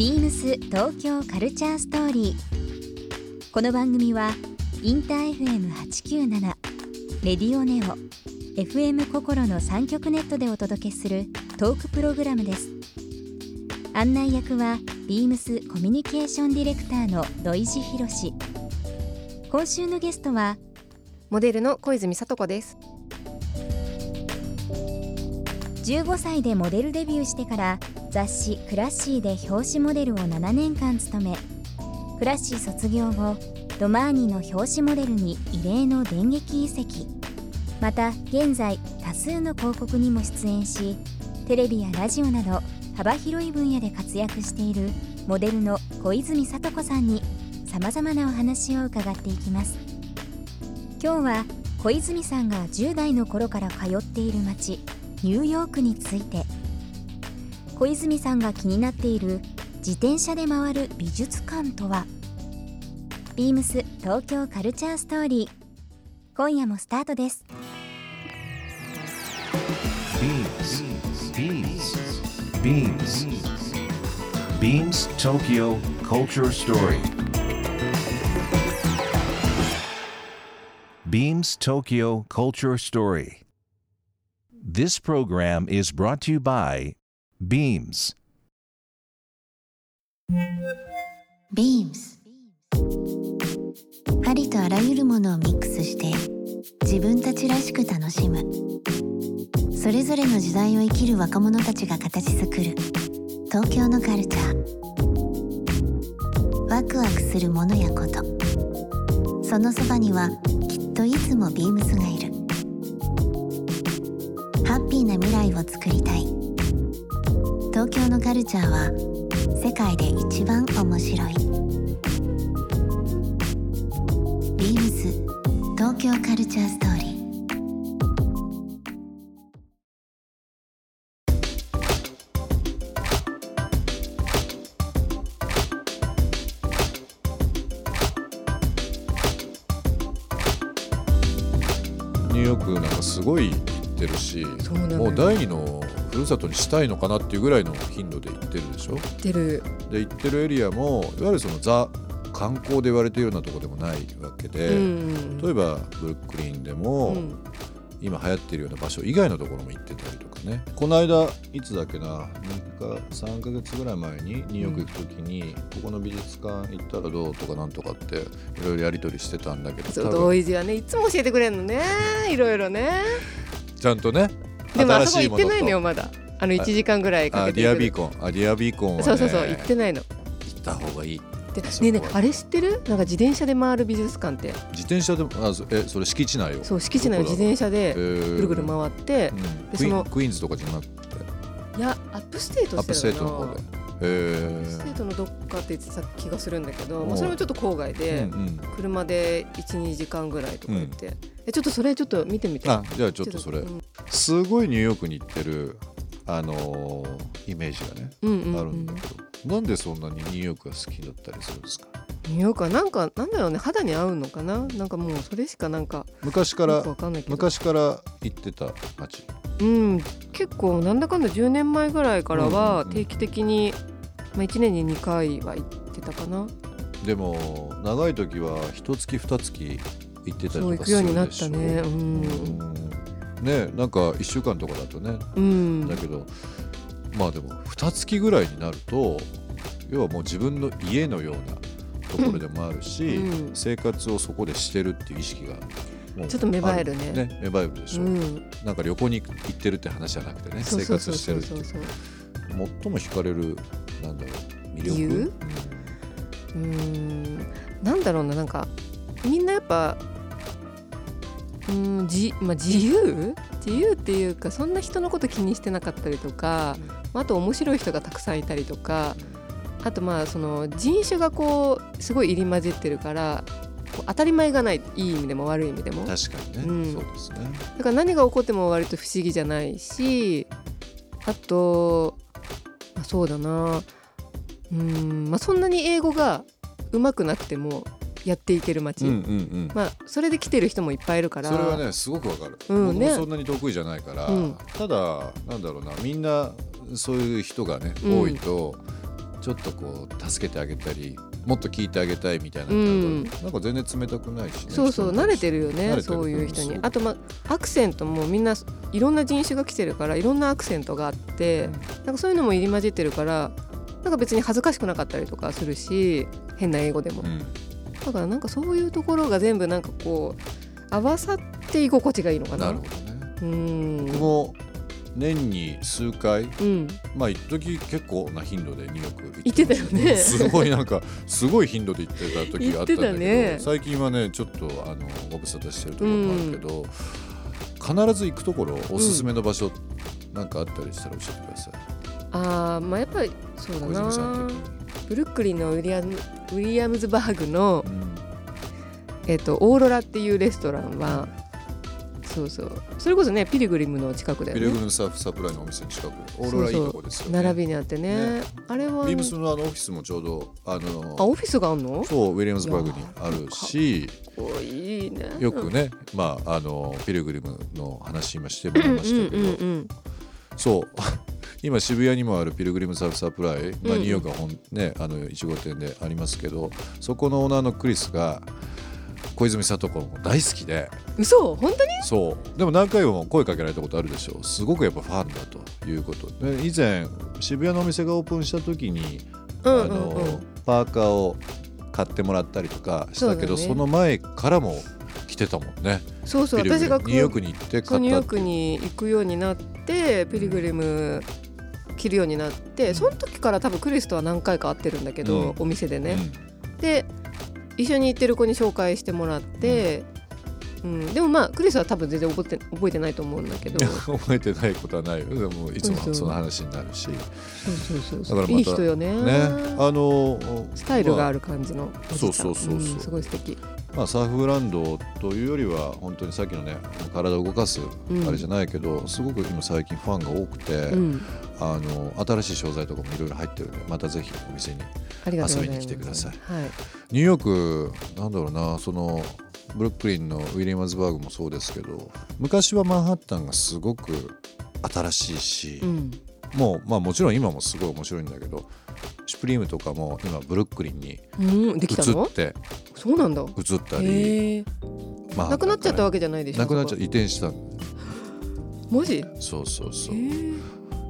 ビームス東京カルチャーストーリー。この番組はインター FM897 レディオネオ FM 心の三極ネットでお届けするトークプログラムです。案内役はビームスコミュニケーションディレクターの土井博志。今週のゲストはモデルの小泉聡子です15歳でモデルデビューしてから雑誌「クラッシー」で表紙モデルを7年間務めクラッシー卒業後ドマーニの表紙モデルに異例の電撃移籍。また現在多数の広告にも出演しテレビやラジオなど幅広い分野で活躍しているモデルの小泉聡子さんにさまざまなお話を伺っていきます。今日は小泉さんが10代の頃から通っている街ニューヨークについて。小泉さんが気になっている自転車で回る美術館とはビームス東京カルチャーストーリー今夜もスタートです Beams. Beams. Beams Tokyo Culture Story. Beams Tokyo Culture Story. This program is brought to you by Beams. Beams. ありとあらゆるものをミックスして自分たちらしく楽しむ。それぞれの時代を生きる若者たちが形作る。東京のカルチャー。ワクワクするものやこと。そのそばにはきっといつもビームスがいる。ハッピーな未来をつくりたい。東京のカルチャーは世界で一番面白い。ビームス東京カルチャーストーリー。ニューヨークなんかすごい行ってるしもう第二のふるさとにしたいのかなっていうぐらいの頻度で行ってるでしょ？出る。で行ってるエリアもいわゆるそのザ観光で言われているようなところでもないわけで、うん例えばブルックリンでも、うん。今流行ってるような場所以外のところも行ってたりとかね。この間いつだっけな2か3か月ぐらい前にニューヨーク行く時に、ここの美術館行ったらどうとかなんとかっていろいろやり取りしてたんだけどそう同意はねいつも教えてくれるのねいろいろね。ちゃんとねでもあそこ行ってないのよまだ。あの1時間ぐらいかあけて Dia Beacon あ Dia Beacon はね。そうそうそう行ってないの。行った方がいい。でねえねえあれ知ってる？なんか自転車で回る美術館って。自転車でもあそえそれ敷地内よそう敷地内を自転車でぐぐるぐる回ってうん、でクイーンそのクイーンズとかじゃなくて。いや upstate upstate の方でステートのどっかって言ってた気がするんだけど、まあ、それもちょっと郊外で、車で12時間ぐらいとか行って、えちょっとそれちょっと見てみてあじゃあちょっとそれ。うん。すごいニューヨークに行ってるあのーイメージがね、あるんだけどなんでそんなにニューヨークが好きだったりするんですか？ニューヨークはなんかなんだろうね肌に合うのかな？なんかもうそれしかなんか昔からよくわかんないけど。昔から行ってた街。うん。結構なんだかんだ10年前ぐらいからうんうんうん。は定期的に、まあ、1年に2回は行ってたかな。でも長い時は一月二月行ってたりそう行とかするくようになっでしたょね。ううん。んねなんか1週間とかだとね。うん。だけどまあでも二月ぐらいになると要はもう自分の家のようなところでもあるし、うん。生活をそこでしてるっていう意識がちょっと芽生えるね。あね。芽生えるでしょ、うん。なんか旅行に行ってるって話じゃなくてね生そうそうそう活してるっていうそうそう。最も惹かれるなんだろう魅力？理由うーんなんだろうななんかみんなやっぱうーんじ、まあ、自由？自由っていうかそんな人のこと気にしてなかったりとか、あと面白い人がたくさんいたりとかあとまあその人種がこうすごい入り混じってるから当たり前がないいい意味でも悪い意味でも。だ確かにね、うん。そうですね。から何が起こっても割と不思議じゃないしあと、まあ、そうだな。うーん、まあ、そんなに英語が上手くなくてもやっていける街、うんうんうん。まあ、それで来てる人もいっぱいいるから。それはねすごくわかる、うん僕もねそんなに得意じゃないから、うん。ただなんだろうな。みんなそういう人がね、うん。多いとちょっとこう助けてあげたりもっと聞いてあげたいみたいな、うん。なんか全然冷たくないしね。そうそう慣れてるよねそういう人に。あとまあアクセントもみんないろんな人種が来てるからいろんなアクセントがあって、なんかそういうのも入り混じってるからなんか別に恥ずかしくなかったりとかするし変な英語でも。うん。だからなんかそういうところが全部なんかこう合わさって居心地がいいのかな。なるほどね。うん。僕も年に数回。うん。まあ一時結構な頻度でニューヨーク行行ってたよね。すごいなんかすごい頻度で行ってた時があったんだけどね。最近はねちょっとあのご無沙汰してるところもあるけど、必ず行くところおすすめの場所、なんかあったりしたら教えてください。あーまあやっぱりそうだな。ブルックリンのウィリアムウィリアムズバーグの、うん。えっとオーロラっていうレストランはそうそう。それこそねピリグリムの近くだよね。ピレグルムサーフサプライのお店の近く。オーロラいいとこですよね。並びにあってね。ね。あれはビームスのあのオフィスもちょうどあのあオフィスがあんの？そうウィリアムズバーグにあるしおいいね。よくね、まああのピルグリムの話今してもらいましたけど、うんうんうんそう。今渋谷にもあるピルグリムサーフサプライ、まあ、ニューヨークは本、ね、あの1号店でありますけどそこのオーナーのクリスが小泉聡子も大好きで。嘘本当に？そう。でも何回も声かけられたことあるでしょすごくやっぱファンだということ。で以前渋谷のお店がオープンした時に、うんうんあのうんパーカーを買ってもらったりとかしたけどそ,、ね。の前からも来てたもんね。そうそう私がムニューヨークに行ってそうニューヨークに行くようになってピリグリム着るようになってその時から多分クリスとは何回か会ってるんだけど、うん。お店でね、うん。で一緒に行ってる子に紹介してもらって、うん。でもまあクリスは多分全然覚えて覚えてないと思うんだけど。覚えてないことはないよ。でもいつもその話になるし。いい人よね。あのスタイルがある、る感じの。そうそうそうそう。ん。すごい素敵。まあ、サーフブランドというよりは本当にさっきのね体を動かすうん。あれじゃないけど、すごく今最近ファンが多くて、うん。あの新しい商材とかもいろいろ入ってるんでまたぜひお店に遊びに来てください。はい。ニューヨークなんだろうなそのブルックリンのウィリアムズバーグもそうですけど昔はマンハッタンがすごく新しいし、うん。もうまあもちろん今もすごい面白いんだけどシュプリームとかも今ブルックリンに移ってそうなんだ。移ったり、まあなくなっちゃったわけじゃないでしょ？なくなっちゃ移転したの。マジ？そうそうそう。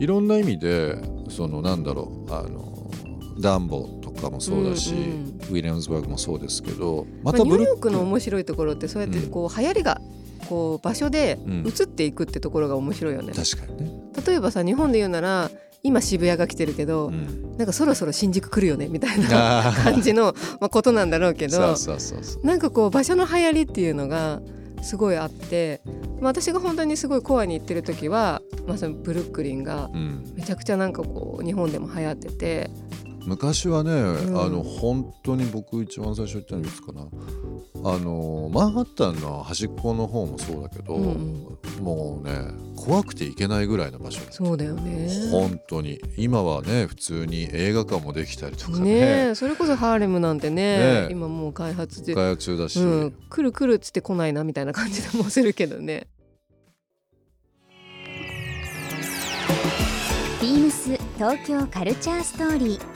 いろんな意味でそのなんだろうあのダンボとかもそうだし、うんうん。ウィリアムズバーグもそうですけどままあ、ニューヨークの面白いところってそうやってこう流行りがこう場所でうん。移っていくってところが面白いよね、確かにね、例えばさ日本で言うなら今渋谷が来てるけど、うん、なんかそろそろ新宿来るよねみたいな感じの、まあ、ことなんだろうけどそうそうそうそう。なんかこう場所の流行りっていうのがすごいあって、まあ、私が本当にすごいコアに行ってる時は、まあ、そのブルックリンがうん、めちゃくちゃなんかこう日本でも流行ってて昔はね、ん。あの本当に僕一番最初言ったのいつかな。あのマンハッタンの端っこの方もそうだけど、うんもうね怖くて行けないぐらいの場所そうだよね。本当に。今はね普通に映画館もできたりとかね。それこそハーレムなんてねねえ。今もう開発で、開発中だし、うん、来る来るっつって来ないなみたいな感じでもするけどね。ビームス東京カルチャーストーリー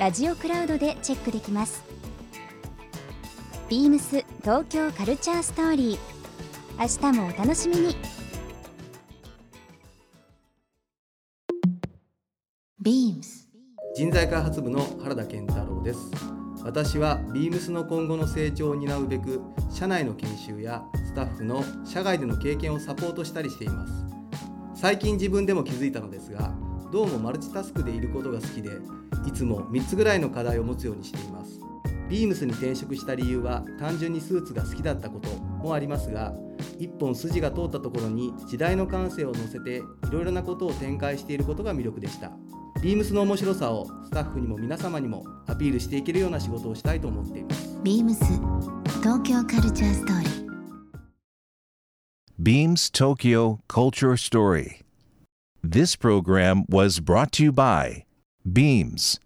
ラジオクラウドでチェックできます。ビームス東京カルチャーストーリー。明日もお楽しみに。ビームス。人材開発部の原田健太郎です。私はビームスの今後の成長を担うべく社内の研修やスタッフの社外での経験をサポートしたりしています。最近自分でも気づいたのですがどうもマルチタスクでいることが好きでいつも3つぐらいの課題を持つようにしています。ビームスに転職した理由は単純にスーツが好きだったこともありますが一本筋が通ったところに時代の感性を乗せていろいろなことを展開していることが魅力でした。ビームスの面白さをスタッフにも皆様にもアピピールしていけるような仕事をしたいと思っています。ビームス東京カルチャーストーリー。Beams Tokyo Culture Story. This program was brought to you by Beams.